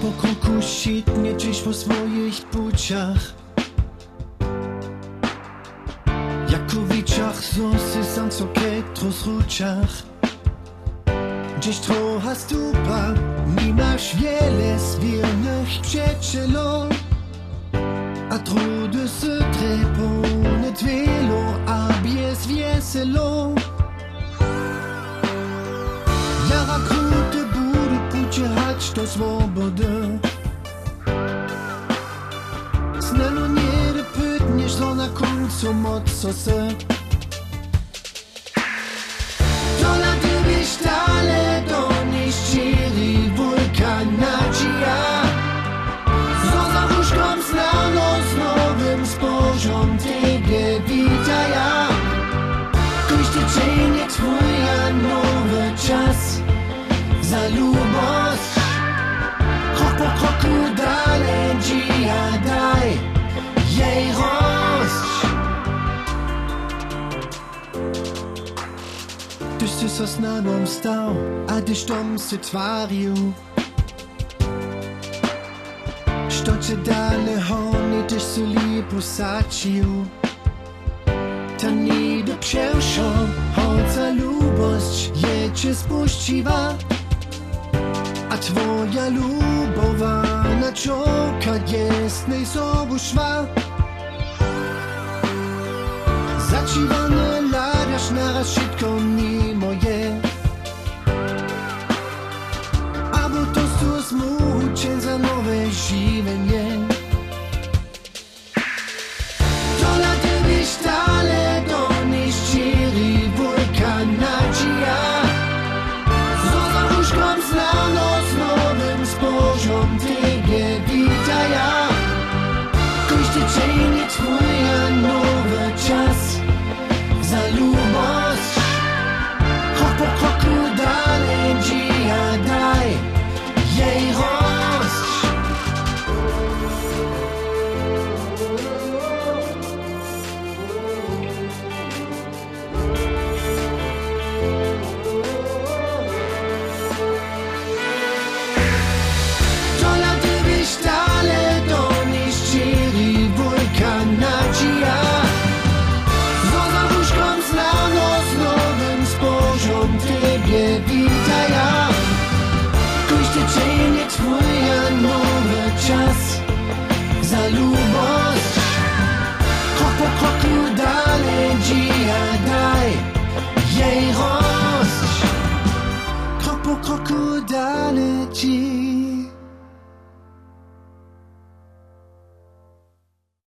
po kroku sitnie dziś po swoich płciach Jakowiciach sosy sam co ketros ruciach Gdzieś tro hast du pa, nie masz wiele zwiernych przyjacielów A trudy se trepone twelo, a bies wieselo. Jara przyjechać do swobody Znano nie pytniesz, ona końcu moc osób Wszyscy sosnaną stał, a ah, ty sztomsy twarił. Sztocie dane hony tyś su lipu sacił. Ta nie do przewszą, chodza lubość, je cię spuściwa. A twoja lubowana czołka jest najsobuszwa. szwa. even Gewitaja Kujštećenje tvoja nove čas Za ljuboć Krok po kroku dalje džija daj Jej rost Krok po kroku dalje džija